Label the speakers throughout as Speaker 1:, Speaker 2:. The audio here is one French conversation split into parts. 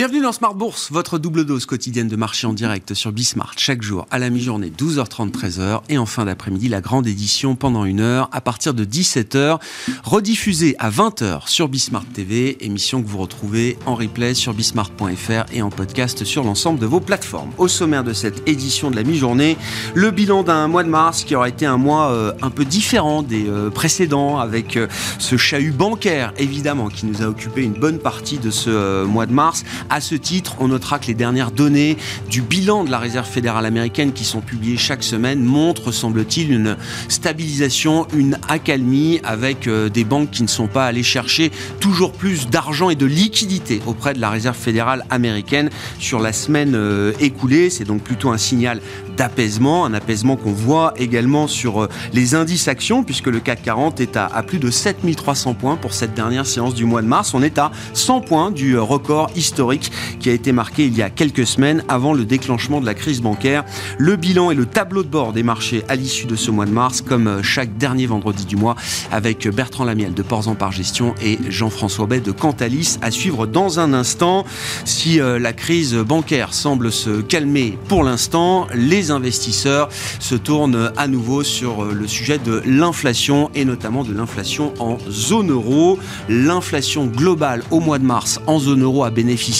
Speaker 1: Bienvenue dans Smart Bourse, votre double dose quotidienne de marché en direct sur Bismart chaque jour à la mi-journée 12h30 13h et en fin d'après-midi la grande édition pendant une heure à partir de 17h rediffusée à 20h sur Bismart TV, émission que vous retrouvez en replay sur bismart.fr et en podcast sur l'ensemble de vos plateformes. Au sommaire de cette édition de la mi-journée, le bilan d'un mois de mars qui aura été un mois euh, un peu différent des euh, précédents avec euh, ce chahut bancaire évidemment qui nous a occupé une bonne partie de ce mois de mars à ce titre, on notera que les dernières données du bilan de la Réserve fédérale américaine qui sont publiées chaque semaine montrent, semble-t-il, une stabilisation, une accalmie avec euh, des banques qui ne sont pas allées chercher toujours plus d'argent et de liquidité auprès de la Réserve fédérale américaine sur la semaine euh, écoulée. C'est donc plutôt un signal d'apaisement, un apaisement qu'on voit également sur euh, les indices actions, puisque le CAC 40 est à, à, plus de 7300 points pour cette dernière séance du mois de mars. On est à 100 points du record historique qui a été marqué il y a quelques semaines avant le déclenchement de la crise bancaire. Le bilan et le tableau de bord des marchés à l'issue de ce mois de mars, comme euh, chaque dernier vendredi du mois, avec Bertrand Lamiel de Ports en Par Gestion et Jean-François Bay de Cantalis à suivre dans un instant. Si la crise bancaire semble se calmer pour l'instant, les investisseurs se tournent à nouveau sur euh, le sujet de l'inflation et notamment de l'inflation en zone euro. L'inflation globale au mois de mars en zone euro a bénéficié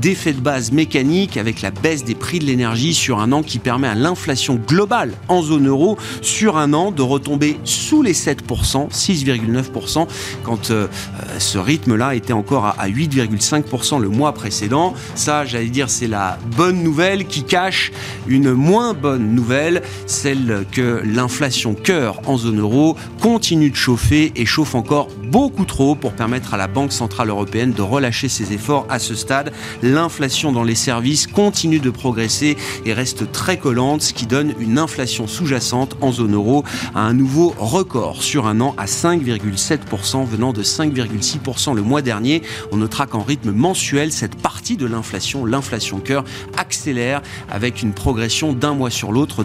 Speaker 1: d'effets de base mécaniques avec la baisse des prix de l'énergie sur un an qui permet à l'inflation globale en zone euro sur un an de retomber sous les 7%, 6,9% quand euh, euh, ce rythme-là était encore à 8,5% le mois précédent. Ça, j'allais dire, c'est la bonne nouvelle qui cache une moins bonne nouvelle, celle que l'inflation cœur en zone euro continue de chauffer et chauffe encore beaucoup trop pour permettre à la Banque Centrale Européenne de relâcher ses efforts à ce stade. L'inflation dans les services continue de progresser et reste très collante, ce qui donne une inflation sous-jacente en zone euro à un nouveau record sur un an à 5,7% venant de 5,6% le mois dernier. On notera qu'en rythme mensuel, cette partie de l'inflation, l'inflation cœur, accélère avec une progression d'un mois sur l'autre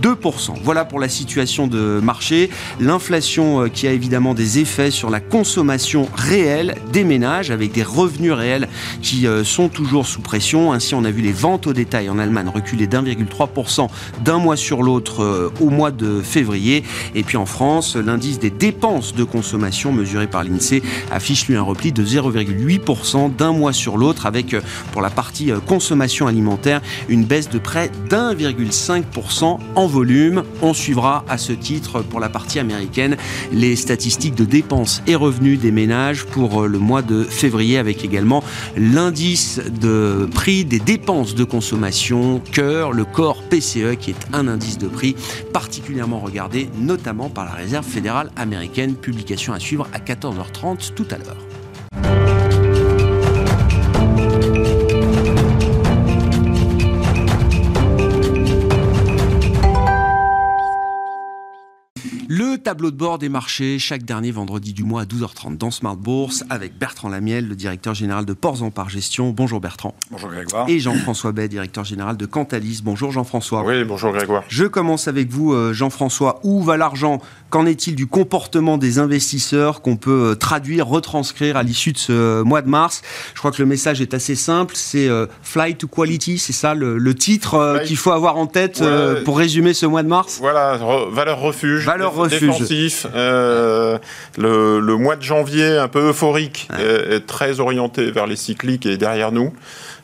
Speaker 1: d'1,2%. Voilà pour la situation de marché. L'inflation euh, qui a évidemment des effets sur la consommation réelle des ménages avec des revenus réels qui euh, sont toujours sous pression. Ainsi, on a vu les ventes au détail en Allemagne reculer d'1,3% d'un mois sur l'autre euh, au mois de février. Et puis en France, l'indice des dépenses de consommation mesuré par l'INSEE affiche lui un repli de 0,8% d'un mois sur l'autre avec pour la partie consommation alimentaire une baisse de près d'un 1,5% volume. On suivra à ce titre pour la partie américaine les statistiques de dépenses et revenus des ménages pour euh, le mois de février avec également l'indice de prix des dépenses de consommation cœur, le corps PCE qui est un indice de prix particulièrement regardé notamment par la Réserve fédérale américaine. Publication à suivre à 14h30 tout à l'heure. Tableau de bord des marchés chaque dernier vendredi du mois à 12h30 dans Smart Bourse avec Bertrand Lamiel, le directeur général de Ports en Par Gestion. Bonjour Bertrand.
Speaker 2: Bonjour Grégoire.
Speaker 1: Et Jean-François Bay, directeur général de Cantalis. Bonjour Jean-François.
Speaker 2: Oui, bonjour Grégoire.
Speaker 1: Je commence avec vous euh, Jean-François. Où va l'argent? Qu'en est-il du comportement des investisseurs qu'on peut euh, traduire, retranscrire à l'issue de ce mois de mars? Je crois que le message est assez simple, c'est euh, Fly to Quality, c'est ça le, titre qu'il faut avoir en tête pour résumer ce mois de mars?
Speaker 2: Voilà, valeur refuge. Valeur refuge. Euh, le, mois de janvier, un peu euphorique, est, très orienté vers les cycliques et derrière nous.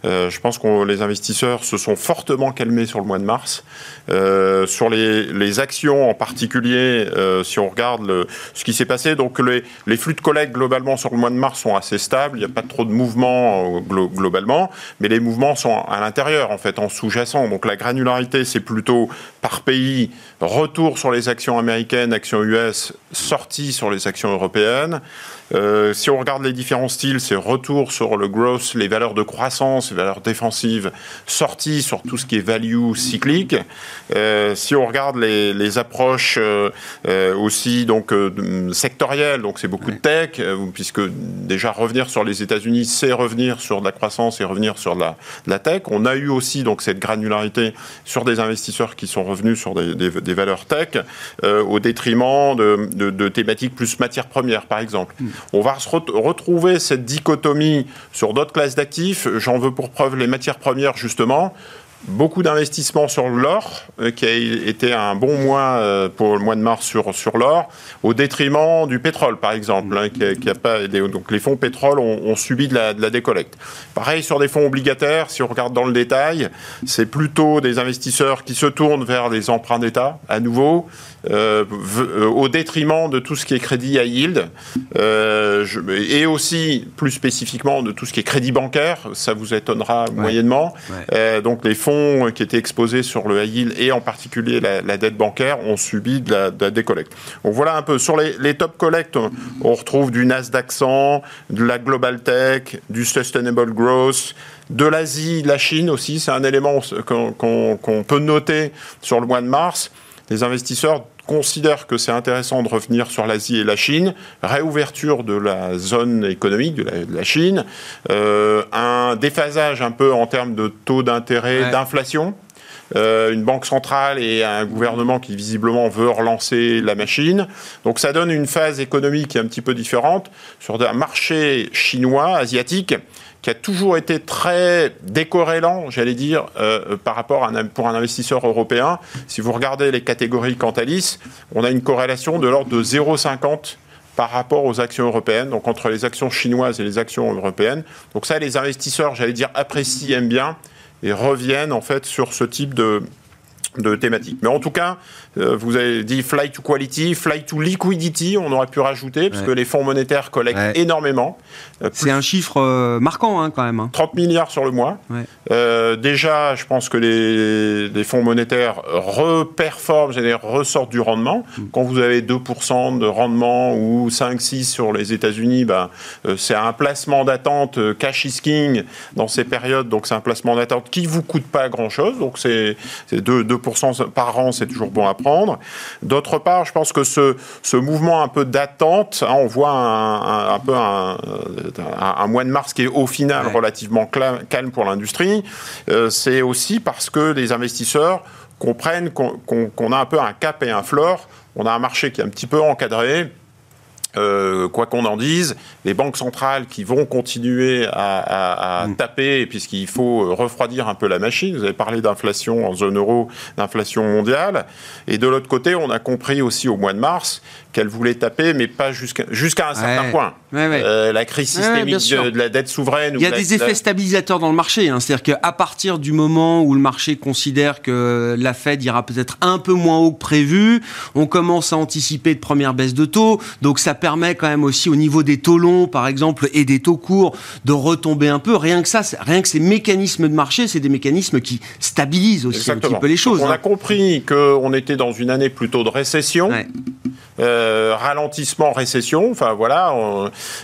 Speaker 2: Euh, je pense que les investisseurs se sont fortement calmés sur le mois de mars. Euh, sur les, actions en particulier, si on regarde le, ce qui s'est passé, donc les, les, flux de collecte globalement sur le mois de mars sont assez stables. Il n'y a pas trop de mouvements globalement, mais les mouvements sont à l'intérieur, en fait, en sous-jacent. Donc la granularité, c'est plutôt par pays, retour sur les actions américaines, actions US, sortie sur les actions européennes. Euh, si on regarde les différents styles, c'est retour sur le growth, les valeurs de croissance offensives, valeurs défensives sorties sur tout ce qui est value cyclique. Euh, si on regarde les, les approches euh, euh aussi donc sectorielles, donc c'est beaucoup de tech, puisque déjà revenir sur les États-Unis, c'est revenir sur de la croissance et revenir sur de la, de la, tech. On a eu aussi donc cette granularité sur des investisseurs qui sont revenus sur des, des, des valeurs tech au détriment de, de, de, thématiques plus matières premières, par exemple. Mm. On va se retrouver cette dichotomie sur d'autres classes d'actifs. J'en veux pour preuve les matières premières, justement beaucoup d'investissements sur l'or, euh, qui a été un bon mois euh, pour le mois de mars sur, sur l'or, au détriment du pétrole, par exemple. Hein, qui donc les fonds pétrole ont, subi de la, de la, décollecte. Pareil sur des fonds obligataires, si on regarde dans le détail, c'est plutôt des investisseurs qui se tournent vers les emprunts d'État, à nouveau, euh, au détriment de tout ce qui est crédit à yield, et aussi, plus spécifiquement, de tout ce qui est crédit bancaire, ça vous étonnera moyennement. donc les fonds qui étaient exposés sur le high yield et en particulier la, dette bancaire ont subi de la, décollecte. Donc voilà un peu. Sur les, top collects, on retrouve du Nasdaq 100, de la Global Tech, du Sustainable Growth, de l'Asie, de la Chine aussi. C'est un élément qu'on peut noter sur le mois de mars. Les investisseurs considèrent que c'est intéressant de revenir sur l'Asie et la Chine, réouverture de la zone économique de la, Chine, euh, un déphasage un peu en termes de taux d'intérêt, d'inflation. Euh, une banque centrale et un gouvernement qui visiblement veut relancer la machine. Donc ça donne une phase économique un petit peu différente sur un marché chinois, asiatique, qui a toujours été très décorrélant, j'allais dire, euh, par rapport pour un investisseur européen. Si vous regardez les catégories Cantalis, on a une corrélation de l'ordre de 0,50 par rapport aux actions européennes, donc entre les actions chinoises et les actions européennes. Donc ça, les investisseurs, j'allais dire, apprécient, aiment bien et reviennent en fait sur ce type de, de thématique. Mais en tout cas, vous avez dit fly to quality, fly to liquidity, on aurait pu rajouter, parce que les fonds monétaires collectent énormément.
Speaker 1: Euh, C'est un chiffre euh, marquant hein, quand même.
Speaker 2: 30 hein. milliards sur le mois. déjà, je pense que les, fonds monétaires reperforment, c'est-à-dire ressortent du rendement. Mm. Quand vous avez 2% de rendement ou 5-6 sur les États-Unis, ben, c'est un placement d'attente cash is king dans ces périodes, donc c'est un placement d'attente qui ne vous coûte pas grand-chose, donc c'est 2, 2 par an, c'est toujours bon à prendre. D'autre part, je pense que ce, ce mouvement un peu d'attente, hein, on voit un, peu un, un, mois de mars qui est au final relativement calme pour l'industrie, euh, c'est aussi parce que les investisseurs comprennent qu'on a un peu un cap et un floor. On a un marché qui est un petit peu encadré euh, quoi qu'on en dise, les banques centrales qui vont continuer à, mm. taper, puisqu'il faut refroidir un peu la machine. Vous avez parlé d'inflation en zone euro, d'inflation mondiale. Et de l'autre côté, on a compris aussi au mois de mars qu'elle voulait taper, mais pas jusqu'à jusqu'à un certain point. Euh, la crise systémique de, la dette souveraine.
Speaker 1: Il y a des effets stabilisateurs dans le marché. Hein. C'est-à-dire qu'à partir du moment où le marché considère que la Fed ira peut-être un peu moins haut que prévu, on commence à anticiper de premières baisses de taux. Donc ça permet quand même aussi au niveau des taux longs, par exemple, et des taux courts, de retomber un peu. Rien que ça, rien que ces mécanismes de marché, c'est des mécanismes qui stabilisent aussi un petit peu les choses.
Speaker 2: on a hein. compris qu'on était dans une année plutôt de récession. Euh, ralentissement, récession, enfin voilà,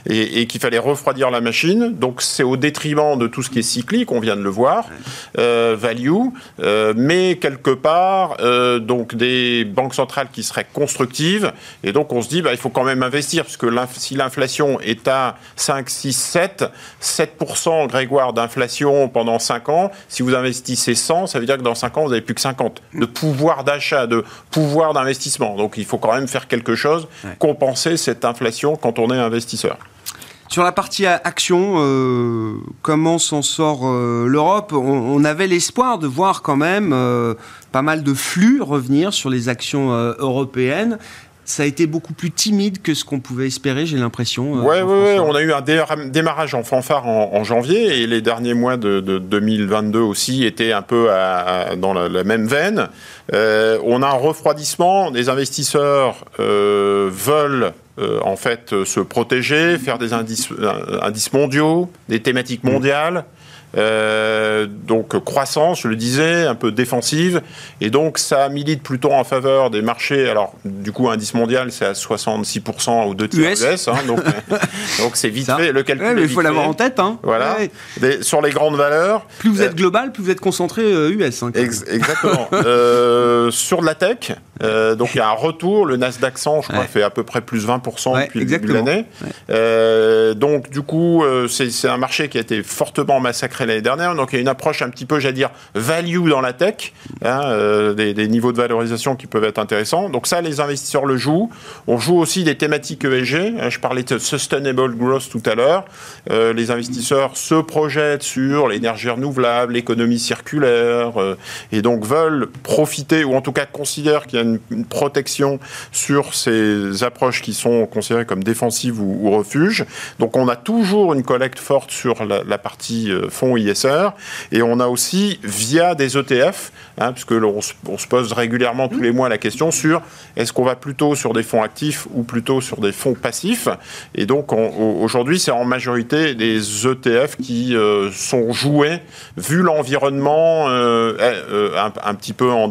Speaker 2: et, qu'il fallait refroidir la machine. Donc c'est au détriment de tout ce qui est cyclique, on vient de le voir, euh, value, euh, mais quelque part, donc des banques centrales qui seraient constructives, et donc on se dit, bah, il faut quand même investir, parce que si l'inflation est à 5, 6, 7, 7% Grégoire d'inflation pendant 5 ans, si vous investissez 100, ça veut dire que dans 5 ans, vous n'avez plus que 50 de pouvoir d'achat, de pouvoir d'investissement. Donc il faut quand même faire quelque chose, compenser cette inflation quand on est investisseur.
Speaker 1: Sur la partie action, euh, comment s'en sort euh, l'Europe? On, avait l'espoir de voir quand même euh, pas mal de flux revenir sur les actions européennes ça a été beaucoup plus timide que ce qu'on pouvait espérer, j'ai l'impression.
Speaker 2: Oui, ouais, ouais, on a eu un démarrage en fanfare en, janvier et les derniers mois de, 2022 aussi étaient un peu dans la, même veine. Euh, on a un refroidissement, des investisseurs euh, veulent euh, en fait se protéger, faire des indices, indices mondiaux, des thématiques mondiales. Euh, donc croissance, je le disais, un peu défensive, et donc ça milite plutôt en faveur des marchés. Alors du coup, indice mondial, c'est à 66% ou 2 tiers US, hein, donc donc c'est vite fait. Le calcul,
Speaker 1: mais il faut l'avoir en tête. Hein.
Speaker 2: Voilà. sur les grandes valeurs.
Speaker 1: Plus vous êtes euh, global, plus vous êtes concentré US. Hein,
Speaker 2: exactement. sur de la tech, donc il y a un retour. Le Nasdaq 100, je crois, fait à peu près plus 20% depuis le début de l'année. donc du coup, c'est un marché qui a été fortement massacré l'année dernière. Donc il y a une approche un petit peu, j'allais dire, value dans la tech, hein, euh, des, niveaux de valorisation qui peuvent être intéressants. Donc ça, les investisseurs le jouent. On joue aussi des thématiques ESG. Hein, je parlais de sustainable growth tout à l'heure. Euh, les investisseurs se projettent sur l'énergie renouvelable, l'économie circulaire, euh, et donc veulent profiter, ou en tout cas considèrent qu'il y a une, protection sur ces approches qui sont considérées comme défensives ou, ou refuges. Donc on a toujours une collecte forte sur la, partie fonds ISR. Et on a aussi, via des ETF, hein, puisque on, se pose régulièrement tous les mois la question sur est-ce qu'on va plutôt sur des fonds actifs ou plutôt sur des fonds passifs? Et donc aujourd'hui, c'est en majorité des ETF qui euh, sont joués, vu l'environnement euh, euh, un, petit peu en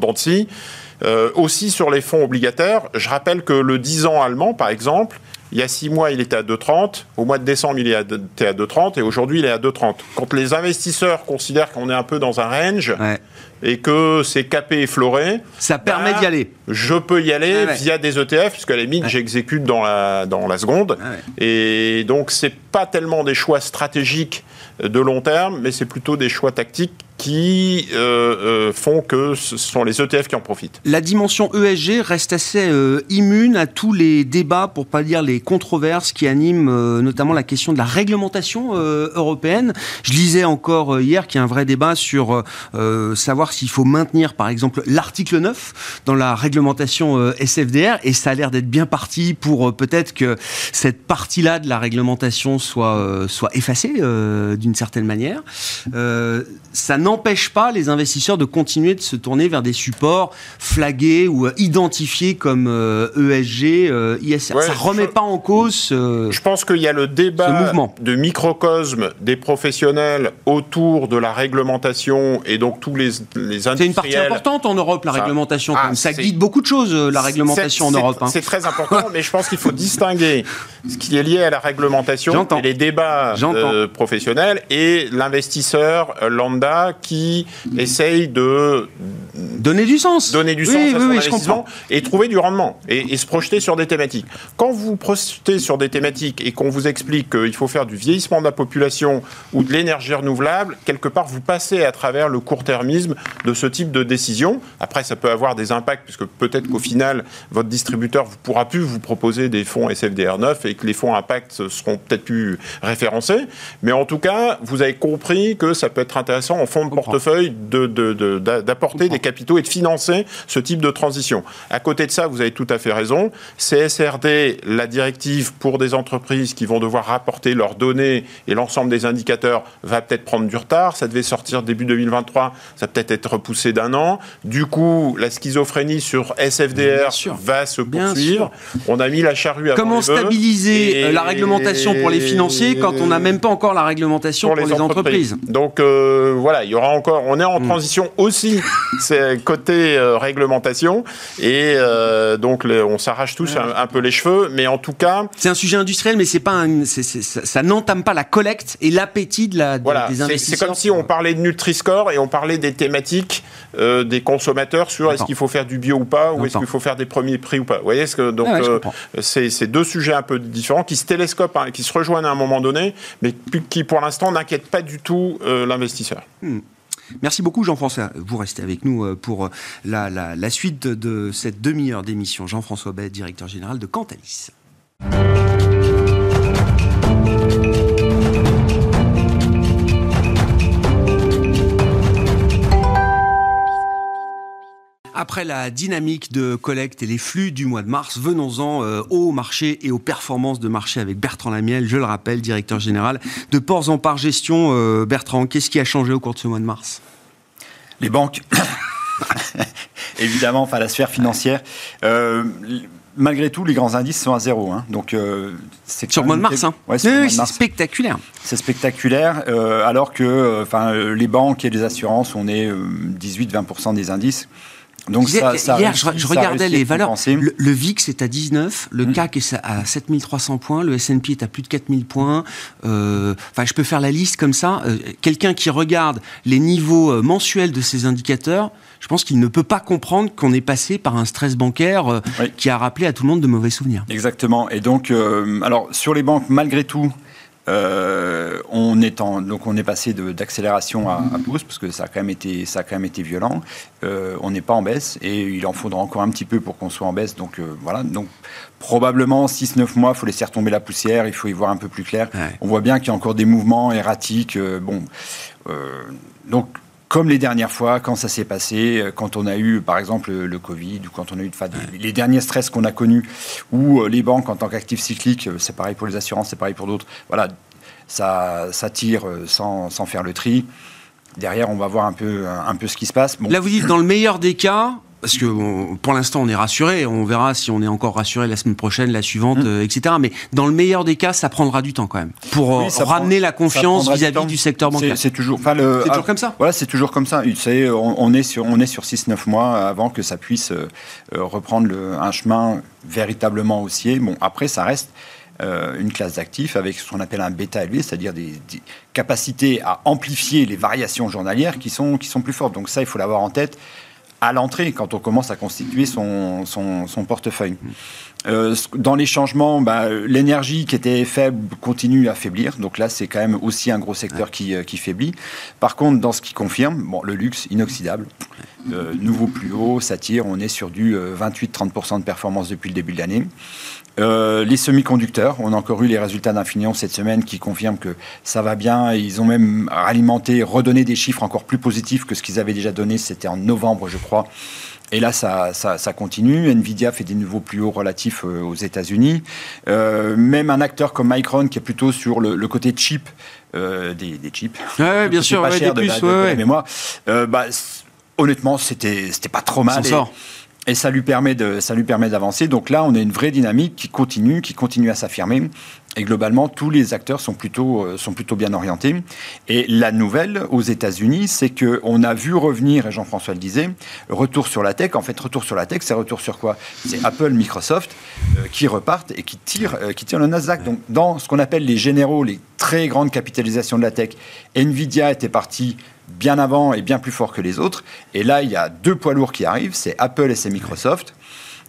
Speaker 2: dents aussi sur les fonds obligataires, je rappelle que le 10 ans allemand, par exemple, il y a six mois, il était à 2,30. Au mois de décembre, il était à 2,30. Et aujourd'hui, il est à 2,30. Quand les investisseurs considèrent qu'on est un peu dans un range et que c'est capé et floré...
Speaker 1: Ça permet d'y aller.
Speaker 2: Je peux y aller via des ETF, puisque à la limite, j'exécute dans la, dans la seconde. Et donc, c'est pas tellement des choix stratégiques de long terme, mais c'est plutôt des choix tactiques qui euh, euh, font que ce sont les ETF qui en profitent.
Speaker 1: La dimension ESG reste assez euh, immune à tous les débats, pour pas dire les controverses qui animent notamment la question de la réglementation européenne. Je lisais encore hier qu'il y a un vrai débat sur savoir s'il faut maintenir par exemple l'article 9 dans la réglementation SFDR et ça a l'air d'être bien parti pour peut-être que cette partie-là de la réglementation soit, soit effacée d'une certaine manière. ça n'empêche pas les investisseurs de continuer de se tourner vers des supports flagués ou euh, identifiés comme ESG, euh, e ISR. ça ne remet pas en cause
Speaker 2: Je pense qu'il y a le débat de microcosme des professionnels autour de la réglementation et donc tous les, les industriels.
Speaker 1: C'est une partie importante en Europe, la réglementation. Ah, ça guide beaucoup de choses, euh, la réglementation en Europe. Hein.
Speaker 2: C'est très important, mais je pense qu'il faut distinguer ce qui est lié à la réglementation les débats professionnels et l'investisseur lambda qui essaye de
Speaker 1: donner du sens,
Speaker 2: donner du sens à son investissement et trouver du rendement et, se projeter sur des thématiques. Quand vous projetez sur des thématiques et qu'on vous explique qu'il faut faire du vieillissement de la population ou de l'énergie renouvelable, quelque part vous passez à travers le court-termisme de ce type de décision. Après, ça peut avoir des impacts puisque peut-être qu'au final votre distributeur ne pourra plus vous proposer des fonds SFDR 9 et que les fonds impact seront peut-être plus référencés. Mais en tout cas, vous avez compris que ça peut être intéressant en fond portefeuille d'apporter de, des capitaux et de financer ce type de transition. À côté de ça, vous avez tout à fait raison. CSRD, la directive pour des entreprises qui vont devoir rapporter leurs données et l'ensemble des indicateurs va peut-être prendre du retard. Ça devait sortir début 2023, ça peut-être être repoussé d'un an. Du coup, la schizophrénie sur SFDR va se poursuivre. On a mis la charrue à
Speaker 1: Comment stabiliser euh, la réglementation pour les financiers quand on n'a même pas encore la réglementation pour, les, entreprises.
Speaker 2: Donc euh, voilà, il y aura encore. On est en mm. transition aussi, c'est côté euh, réglementation, et euh, donc on s'arrache tous un, peu les cheveux, mais en tout cas.
Speaker 1: C'est un sujet industriel, mais c'est pas ça, n'entame pas la collecte et l'appétit de la,
Speaker 2: voilà, des investisseurs. C'est comme si on parlait de Nutri-Score et on parlait des thématiques des consommateurs sur est-ce qu'il faut faire du bio ou pas, ou est-ce qu'il faut faire des premiers prix ou pas. Vous voyez, ce que, donc ah c'est deux sujets un peu différents qui se télescopent, hein, qui se rejoignent à un moment donné, mais qui pour l'instant n'inquiètent pas du tout l'investisseur. Hmm.
Speaker 1: Merci beaucoup Jean-François. Vous restez avec nous euh, pour euh, la, suite de, cette demi-heure d'émission. Jean-François Bête, directeur général de Cantalis. Après la dynamique de collecte et les flux du mois de mars, venons-en euh, au marché et aux performances de marché avec Bertrand Lamiel, je le rappelle, directeur général de Ports en Par Gestion. Euh, Bertrand, qu'est-ce qui a changé au cours de ce mois de mars?
Speaker 3: Les banques. Évidemment, enfin la sphère financière. Euh, malgré tout, les grands indices sont à zéro. Hein.
Speaker 1: Donc, c'est sur le mois de mars. Hein. oui, c'est spectaculaire.
Speaker 3: C'est spectaculaire, alors que enfin, les banques et les assurances, on est 18-20% des indices.
Speaker 1: Donc hier, je, regardais les valeurs. Le, VIX est à 19, le mm. CAC est à 7300 points, le S&P est à plus de 4000 points. Euh, enfin, je peux faire la liste comme ça. Euh, quelqu'un qui regarde les niveaux euh, mensuels de ces indicateurs, je pense qu'il ne peut pas comprendre qu'on est passé par un stress bancaire qui a rappelé à tout le monde de mauvais souvenirs.
Speaker 3: Exactement. Et donc, alors sur les banques, malgré tout, euh, on, est donc on est passé d'accélération à, à, pouce, parce que ça a quand même été, ça a quand même été violent. Euh, on n'est pas en baisse et il en faudra encore un petit peu pour qu'on soit en baisse. Donc euh, voilà, donc probablement 6-9 mois, il faut laisser retomber la poussière, il faut y voir un peu plus clair. On voit bien qu'il y a encore des mouvements erratiques. bon, donc comme les dernières fois, quand ça s'est passé, euh, quand on a eu, par exemple, le Covid, ou quand on a eu les derniers stress qu'on a connus, ou euh, les banques en tant qu'actifs cycliques, euh, c'est pareil pour les assurances, c'est pareil pour d'autres, voilà, ça, ça tire sans, sans, faire le tri. Derrière, on va voir un peu, un peu ce qui se passe.
Speaker 1: Là, vous dites, dans le meilleur des cas, parce que pour l'instant on est rassuré, on verra si on est encore rassuré la semaine prochaine, la suivante, mmh. euh, etc. Mais dans le meilleur des cas, ça prendra du temps quand même pour euh, ramener la confiance vis-à-vis du, secteur bancaire.
Speaker 3: C'est toujours, enfin le,
Speaker 1: toujours comme ça.
Speaker 3: Voilà, c'est toujours comme ça. On, on, est sur, on est sur 6-9 mois avant que ça puisse euh, reprendre le, un chemin véritablement haussier. Bon, après, ça reste. une classe d'actifs avec ce qu'on appelle un bêta élevé, c'est-à-dire des, des, capacités à amplifier les variations journalières qui sont, qui sont plus fortes. Donc ça, il faut l'avoir en tête à l'entrée, quand on commence à constituer son, son, portefeuille. Euh, dans les changements, bah, l'énergie qui était faible continue à faiblir. Donc là, c'est quand même aussi un gros secteur qui, euh, qui, faiblit. Par contre, dans ce qui confirme, bon, le luxe inoxydable, euh, nouveau plus haut, ça tire. On est sur du 28-30% de performance depuis le début de l'année. Euh, les semi-conducteurs, on a encore eu les résultats d'Infinion cette semaine qui confirment que ça va bien. Ils ont même alimenté, redonné des chiffres encore plus positifs que ce qu'ils avaient déjà donné. C'était en novembre, je crois. Et là, ça, ça, continue. Nvidia fait des nouveaux plus hauts relatifs euh, aux États-Unis. Euh, même un acteur comme Micron, qui est plutôt sur le, côté cheap des, des, chips,
Speaker 1: ouais, bien sûr,
Speaker 3: pas
Speaker 1: cher
Speaker 3: des puces, de, la, mémoire. bah, honnêtement, c'était c'était pas trop mal. Et ça lui permet de, ça lui permet d'avancer. Donc là, on a une vraie dynamique qui continue, qui continue à s'affirmer. Et globalement, tous les acteurs sont plutôt, euh, sont plutôt bien orientés. Et la nouvelle aux États-Unis, c'est que on a vu revenir, et Jean-François le disait, retour sur la tech. En fait, retour sur la tech, c'est retour sur quoi? C'est Apple, Microsoft euh, qui repartent et qui tirent, euh, qui tirent le Nasdaq. Donc, dans ce qu'on appelle les généraux, les très grandes capitalisations de la tech, Nvidia était parti bien avant et bien plus fort que les autres. Et là, il y a deux poids lourds qui arrivent, c'est Apple et c'est Microsoft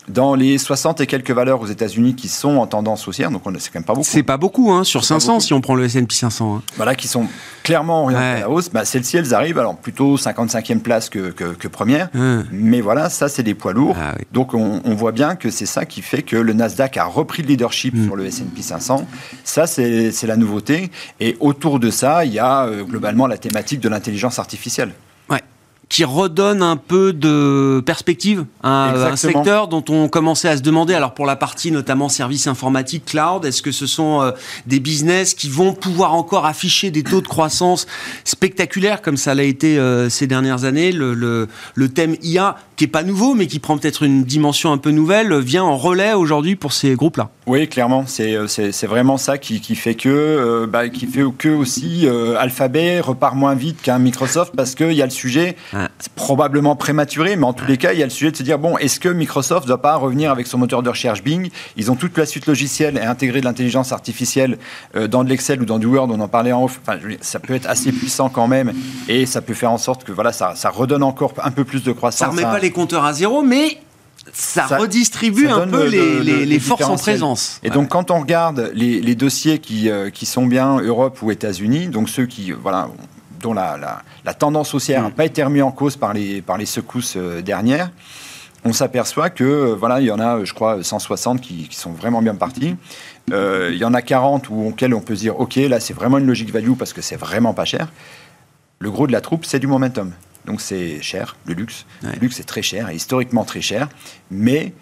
Speaker 3: dans les 60 et quelques valeurs aux États-Unis qui sont en tendance haussière, donc c'est quand même pas beaucoup.
Speaker 1: C'est pas beaucoup, hein, sur 500 si on prend le S&P 500. Hein.
Speaker 3: Voilà, qui sont clairement orientées à la hausse. Bah, Celles-ci, elles arrivent, alors plutôt 55e place que, que, première, mais voilà, ça c'est des poids lourds. Ah donc on, voit bien que c'est ça qui fait que le Nasdaq a repris le leadership mm. sur le S&P 500. Ça c'est la nouveauté. Et autour de ça, il y a euh, globalement la thématique de l'intelligence artificielle
Speaker 1: qui redonne un peu de perspective à un secteur dont on commençait à se demander, alors pour la partie notamment services informatiques, cloud, est-ce que ce sont euh, des business qui vont pouvoir encore afficher des taux de croissance spectaculaires comme ça l'a été euh, ces dernières années? Le, le, le, thème IA, qui est pas nouveau, mais qui prend peut-être une dimension un peu nouvelle, vient en relais aujourd'hui pour ces groupes-là.
Speaker 3: Oui, clairement, c'est euh, vraiment ça qui, qui fait que, bah, qui fait que aussi Alphabet repart moins vite qu'un Microsoft parce qu'il y a le sujet c'est probablement prématuré, mais en tous les cas, il y a le sujet de se dire bon, est-ce que Microsoft ne doit pas revenir avec son moteur de recherche Bing? Ils ont toute la suite logicielle et intégré de l'intelligence artificielle euh, dans de l'Excel ou dans du Word, on en parlait en off. Enfin, ça peut être assez puissant quand même, et ça peut faire en sorte que voilà, ça, redonne encore un peu plus de croissance.
Speaker 1: Ça remet pas les compteurs à zéro, mais ça, redistribue un peu les, forces en présence.
Speaker 3: Et donc, quand on regarde les, dossiers qui, euh, qui, sont bien Europe ou États-Unis, donc ceux qui, voilà, dont la, tendance haussière n'a mm. pas été remise en cause par les, par les secousses euh, dernières, on s'aperçoit que euh, voilà, il y en a, je crois, 160 qui, sont vraiment bien partis. Euh, il y en a 40 où, auxquels on peut se dire, OK, là, c'est vraiment une logique value parce que c'est vraiment pas cher. Le gros de la troupe, c'est du momentum. Donc c'est cher, le luxe. Le luxe est très cher, historiquement très cher. Mais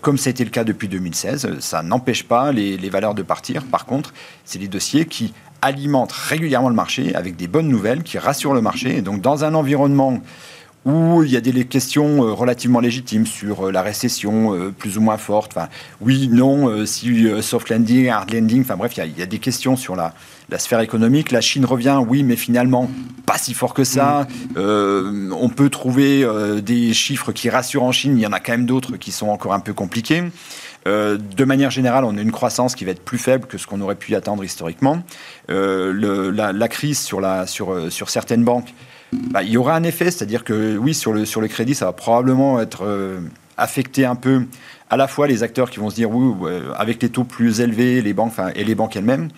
Speaker 3: comme ça a été le cas depuis 2016, ça n'empêche pas les, les, valeurs de partir. Par contre, c'est les dossiers qui alimente régulièrement le marché avec des bonnes nouvelles qui rassurent le marché. Et donc, dans un environnement où il y a des questions euh, relativement légitimes sur euh, la récession euh, plus ou moins forte. Enfin, oui, non, si soft landing, hard landing, enfin bref, il y, a, des questions sur la, la, sphère économique. La Chine revient, oui, mais finalement, pas si fort que ça. On peut trouver des chiffres qui rassurent en Chine, il y en a quand même d'autres qui sont encore un peu compliqués. De manière générale, on a une croissance qui va être plus faible que ce qu'on aurait pu attendre historiquement. la, la, crise sur, sur certaines banques bah, il y aura un effet, c'est-à-dire que oui, sur le, sur crédit, ça va probablement être euh, affecté un peu à la fois les acteurs qui vont se dire oui, avec les taux plus élevés, les banques et les banques elles-mêmes.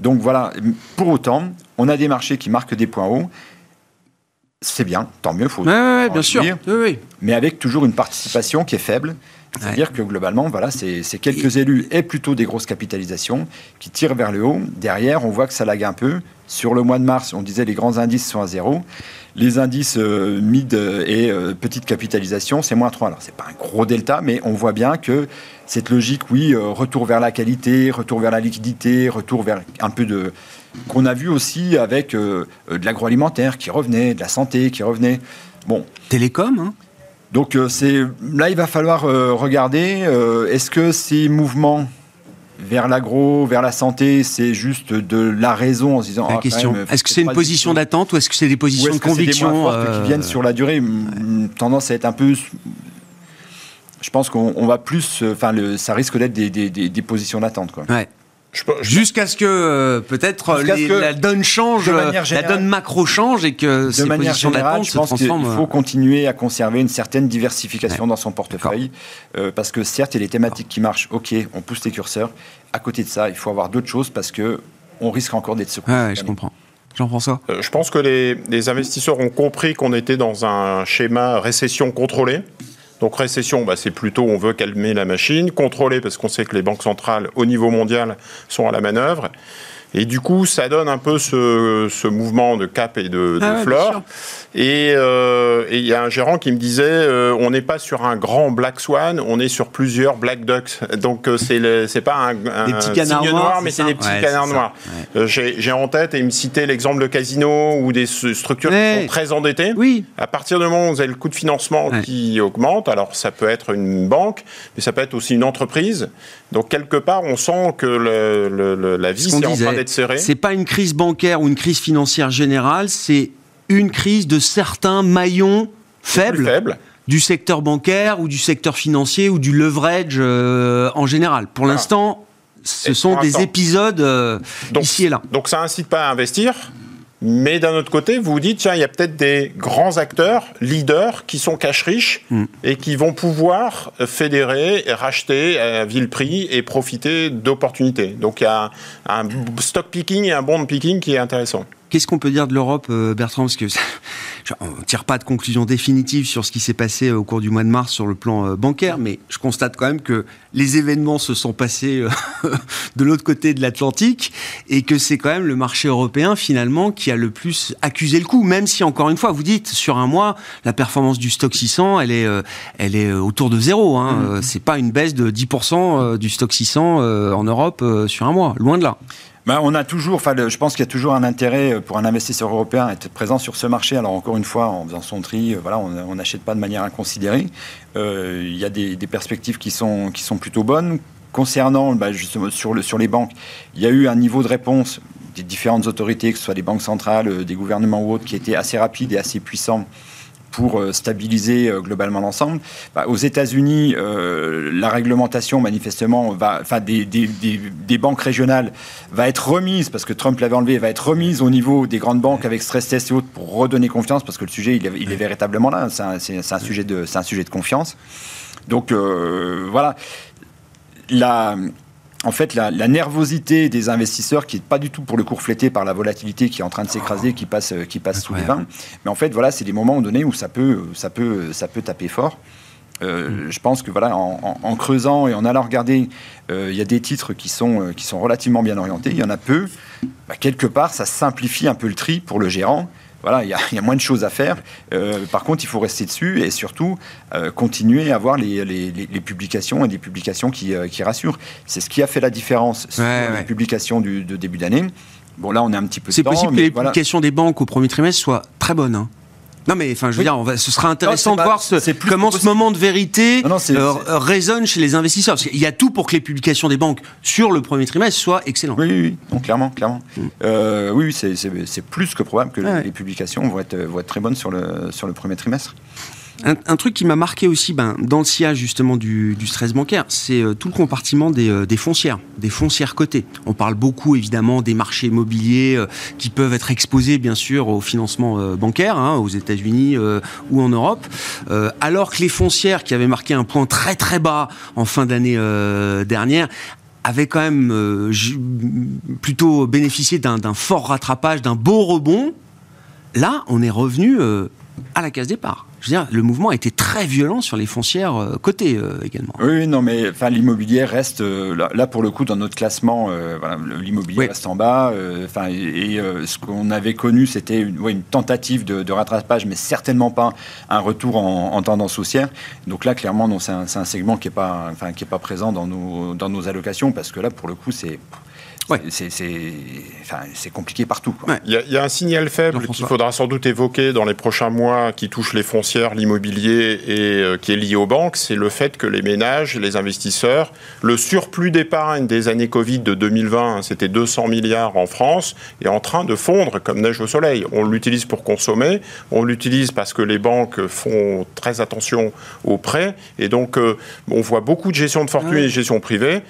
Speaker 3: Donc voilà, pour autant, on a des marchés qui marquent des points hauts. C'est bien, tant mieux,
Speaker 1: faut. Ouais, bien sûr. Oui,
Speaker 3: mais avec toujours une participation qui est faible. C'est-à-dire que globalement, voilà, c'est quelques élus et plutôt des grosses capitalisations qui tirent vers le haut. Derrière, on voit que ça lague un peu. Sur le mois de mars, on disait les grands indices sont à zéro. Les indices euh, mid et euh, petite capitalisation, c'est moins 3. Alors, c'est pas un gros delta, mais on voit bien que cette logique, oui, euh, retour vers la qualité, retour vers la liquidité, retour vers un peu de. qu'on a vu aussi avec de l'agroalimentaire qui revenait, de la santé qui revenait. Bon.
Speaker 1: Télécom, hein
Speaker 3: donc c'est là, il va falloir regarder. Est-ce que ces mouvements vers l'agro, vers la santé, c'est juste de la raison en se disant.
Speaker 1: La ah, question. Est-ce que c'est une position d'attente ou est-ce que c'est des positions de conviction
Speaker 3: des qui viennent sur la durée? Tendance à être un peu. Je pense qu'on va plus. Enfin, ça risque d'être des, des, positions d'attente, quoi.
Speaker 1: Ouais. Jusqu'à ce que euh, peut-être la donne change, la donne macro change et que
Speaker 3: de manière générale, je pense qu'il faut euh, continuer à conserver une certaine diversification dans son portefeuille euh, parce que certes, il y a les thématiques qui marchent. Ok, on pousse les curseurs. À côté de ça, il faut avoir d'autres choses parce que on risque encore d'être secoué.
Speaker 1: Ouais, je comprends. Jean-François
Speaker 2: Je pense que les, les investisseurs ont compris qu'on était dans un schéma récession contrôlée. Donc récession, bah, c'est plutôt on veut calmer la machine, contrôler parce qu'on sait que les banques centrales au niveau mondial sont à la manœuvre. Et du coup, ça donne un peu ce, ce mouvement de cap et de, de ah flore. Euh, et il y a un gérant qui me disait, euh, on n'est pas sur un grand black swan, on est sur plusieurs black ducks. Donc euh, c'est c'est pas un, un
Speaker 1: signe
Speaker 2: noir, mais c'est des petits canards noirs. J'ai en tête et il me citait l'exemple de casino ou des structures qui sont très endettées.
Speaker 1: Oui.
Speaker 2: À partir du moment où vous avez le coût de financement qui augmente, alors ça peut être une banque, mais ça peut être aussi une entreprise. Donc quelque part, on sent que le, la vie est en train d'être serrée.
Speaker 1: C'est pas une crise bancaire ou une crise financière générale, c'est une crise de certains maillons faibles. du secteur bancaire ou du secteur financier ou du leverage euh, en général. Pour l'instant, ce sont des épisodes euh, ici et là.
Speaker 2: Donc ça incite pas à investir, mais d'un autre côté, vous vous dites, tiens, il y a peut-être des grands acteurs, leaders, qui sont cash riches mm. et qui vont pouvoir fédérer, racheter à vil prix et profiter d'opportunités. Donc il y a un stock picking et un bond picking qui est intéressant.
Speaker 1: Qu'est-ce qu'on peut dire de l'Europe, euh, Bertrand? Parce que on ne tire pas de conclusion définitive sur ce qui s'est passé euh, au cours du mois de mars sur le plan euh, bancaire, mais je constate quand même que les événements se sont passés de l'autre côté de l'Atlantique et que c'est quand même le marché européen finalement qui a le plus accusé le coup, même si encore une fois, vous dites sur un mois, la performance du stock 600, elle est, elle est autour de zéro. Hein. Mmh. C'est pas une baisse de 10% du stock 600 en Europe sur un mois, loin de là.
Speaker 3: Ben, on a toujours, enfin, je pense qu'il y a toujours un intérêt pour un investisseur européen à être présent sur ce marché. Alors encore une fois, en faisant son tri, euh, voilà, on n'achète pas de manière inconsidérée. Euh, il y a des, perspectives qui sont, qui sont plutôt bonnes. Concernant ben, justement sur, sur les banques, il y a eu un niveau de réponse des différentes autorités, que ce soit des banques centrales, euh, des gouvernements ou autres, qui était assez rapide et assez puissant pour euh, stabiliser euh, globalement l'ensemble. Bah, aux États-Unis, euh, la réglementation, manifestement, va, enfin, des, des, des, banques régionales va être remise, parce que Trump l'avait enlevé, va être remise au niveau des grandes banques avec stress test et autres pour redonner confiance, parce que le sujet, il est, véritablement là. C'est un, un, sujet de, un sujet de confiance. Donc, voilà. La, en fait, la, nervosité des investisseurs, qui n'est pas du tout pour le cours flété par la volatilité qui est en train de s'écraser, qui passe, qui passe sous les vins. Mais en fait, voilà, c'est des moments donnés où ça peut, ça peut, ça peut taper fort. Euh, mm. Je pense que voilà, en, creusant et en allant regarder, euh, il y a des titres qui sont, euh, qui sont relativement bien orientés. Il y en a peu. Bah, quelque part, ça simplifie un peu le tri pour le gérant voilà, il y, a moins de choses à faire. Euh, par contre, il faut rester dessus et surtout euh, continuer à avoir les, publications et des publications qui, euh, qui rassurent. C'est ce qui a fait la différence sur les publications du, de début d'année. Bon, là, on est un petit peu.
Speaker 1: C'est possible que les publications des banques au premier trimestre soient très bonnes. Hein. Non, mais enfin, je veux dire, ce sera intéressant de voir ce, comment ce moment de vérité euh, résonne chez les investisseurs. Parce qu'il y a tout pour que les publications des banques sur le premier trimestre soient excellentes.
Speaker 3: Oui, oui, oui. clairement, clairement. Mm. Euh, oui, c'est plus que probable que les publications vont être, vont être très bonnes sur le, sur le premier trimestre.
Speaker 1: Un, truc qui m'a marqué aussi ben, dans le sillage justement du, stress bancaire, c'est euh, tout le compartiment euh, des, foncières, des foncières cotées. On parle beaucoup évidemment des marchés immobiliers euh, qui peuvent être exposés bien sûr au financement bancaire hein, aux États-Unis ou en Europe, alors que les foncières qui avaient marqué un point très très bas en fin d'année dernière avaient quand même plutôt bénéficié d'un fort rattrapage, d'un beau rebond. Là, on est revenu à la case départ je veux dire, le mouvement a été très violent sur les foncières euh, cotées euh, également.
Speaker 3: Oui, non, mais enfin, l'immobilier reste, euh, là, pour le coup, dans notre classement, l'immobilier reste en bas. Enfin, et, ce qu'on avait connu, c'était une, une, tentative de, rattrapage, mais certainement pas un retour en, tendance haussière. Donc là, clairement, c'est un, un, segment qui n'est pas, enfin, qui est pas présent dans nos, dans nos allocations, parce que là, pour le coup, c'est Ouais. C'est compliqué partout.
Speaker 2: Il y, a un signal faible qu'il faudra sans doute évoquer dans les prochains mois qui touche les foncières, l'immobilier et euh, qui est lié aux banques, c'est le fait que les ménages, les investisseurs, le surplus d'épargne des années Covid de 2020, c'était 200 milliards en France, est en train de fondre comme neige au soleil. On l'utilise pour consommer, on l'utilise parce que les banques font très attention aux prêts, et donc euh, on voit beaucoup de gestion de fortune et de gestion privée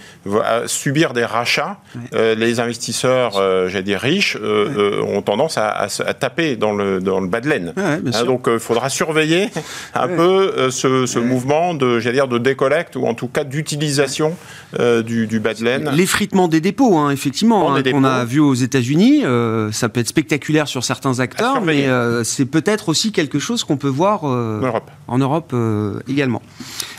Speaker 2: subir des rachats. Euh, les investisseurs, euh, j'ai dit riches, euh, ont tendance à, taper dans le, dans le bas de laine. Hein, donc il faudra surveiller un peu ce, mouvement de, dire, de décollecte ou en tout cas d'utilisation du, du, bas de laine.
Speaker 1: L'effritement des dépôts, hein, effectivement, hein, qu'on a vu aux États-Unis, ça peut être spectaculaire sur certains acteurs, mais c'est peut-être aussi quelque chose qu'on peut voir en Europe, également.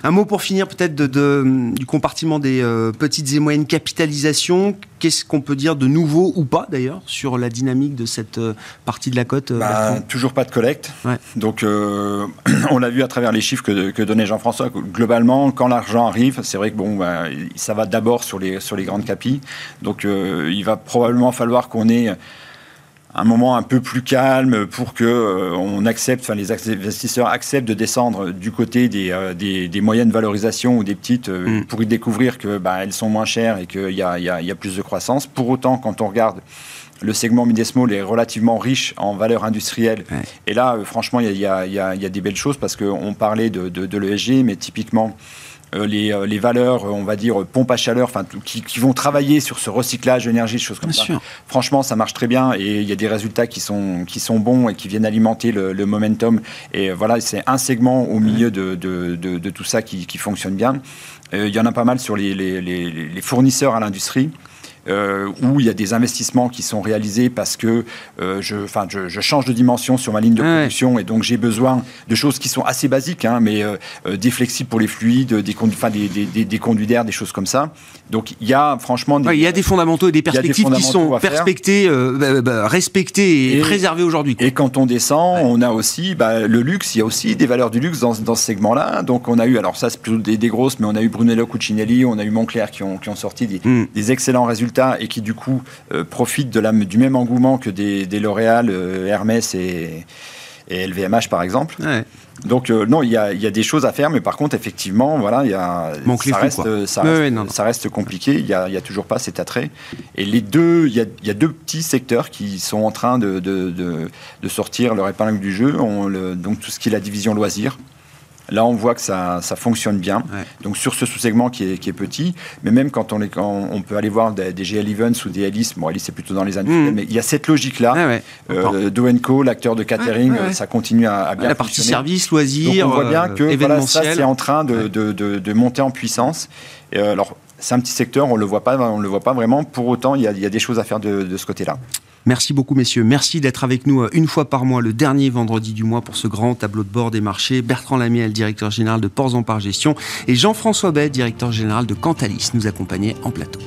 Speaker 1: Un mot pour finir peut-être de, du compartiment des petites et moyennes capitalisations. Qu'est-ce qu'on peut dire de nouveau ou pas d'ailleurs sur la dynamique de cette euh, partie de la cote euh,
Speaker 3: bah, Toujours pas de collecte. Donc euh, on l'a vu à travers les chiffres que, donnait Jean-François. Globalement, quand l'argent arrive, c'est vrai que bon, bah, ça va d'abord sur les, sur les grandes capis. Donc il va probablement falloir qu'on ait un moment un peu plus calme pour que euh, on accepte, enfin les investisseurs acceptent de descendre du côté des, euh, des, moyennes valorisations ou des petites euh, mm. pour y découvrir que bah, elles sont moins chères et qu'il y a, y, y a, plus de croissance. Pour autant, quand on regarde le segment mid-small est relativement riche en valeur industrielle. Et là, franchement, il y, y a, des belles choses parce qu'on parlait de, de, de l'ESG, mais typiquement, les, euh, les, valeurs, on va dire, pompe à chaleur, enfin, qui, qui, vont travailler sur ce recyclage d'énergie, choses comme ça. Franchement, ça marche très bien et il y a des résultats qui sont, qui sont bons et qui viennent alimenter le, momentum. Et voilà, c'est un segment au milieu de, de, de, tout ça qui, qui fonctionne bien. Euh, il y en a pas mal sur les, les, les fournisseurs à l'industrie. Euh, où il y a des investissements qui sont réalisés parce que euh, je, je, je, change de dimension sur ma ligne de production et donc j'ai besoin de choses qui sont assez basiques, hein, mais euh, des flexibles pour les fluides, des, conduits, des, des, des, conduits d'air, des choses comme ça. Donc il y a franchement
Speaker 1: des, il y a des fondamentaux et des perspectives qui sont perspectés, bah, bah, respectés et, préservés aujourd'hui.
Speaker 3: Et quand on descend, on a aussi bah, le luxe. Il y a aussi des valeurs du luxe dans, dans ce segment-là. Donc on a eu, alors ça c'est plutôt des, grosses, mais on a eu Brunello Cucinelli, on a eu Moncler qui ont, qui ont sorti des, hmm. des excellents résultats et qui du coup euh, profitent de la, du même engouement que des, L'Oréal, euh, Hermès et, et, LVMH par exemple. Donc euh, non, il y, a, des choses à faire, mais par contre, effectivement, voilà, y a, ça, reste, ça, reste, compliqué. Il n'y a, a, toujours pas cet attrait. Et les deux, il y a, y a, deux petits secteurs qui sont en train de, de, de, sortir leur épingle du jeu. On, le, donc tout ce qui est la division loisirs. Là, on voit que ça, ça fonctionne bien. Donc sur ce sous-segment qui est, qui est, petit, mais même quand on, est, quand on peut aller voir des, GL Events ou des Alice, bon Alice c'est plutôt dans les industriels, mmh. mais il y a cette logique-là. Ah ouais, euh, Doenco, l'acteur de catering, ça continue à, à bien
Speaker 1: La partie service, loisirs,
Speaker 3: Donc on voit bien que voilà, ça c'est en train de, de, de, monter en puissance. Et euh, alors c'est un petit secteur, on le voit pas, on le voit pas vraiment. Pour autant, il y a, il y a des choses à faire de, ce côté-là.
Speaker 1: Merci beaucoup, messieurs. Merci d'être avec nous euh, une fois par mois, le dernier vendredi du mois, pour ce grand tableau de bord des marchés. Bertrand Lamiel, directeur général de Ports en Par Gestion, et Jean-François Bay, directeur général de Cantalis, nous accompagnaient en plateau.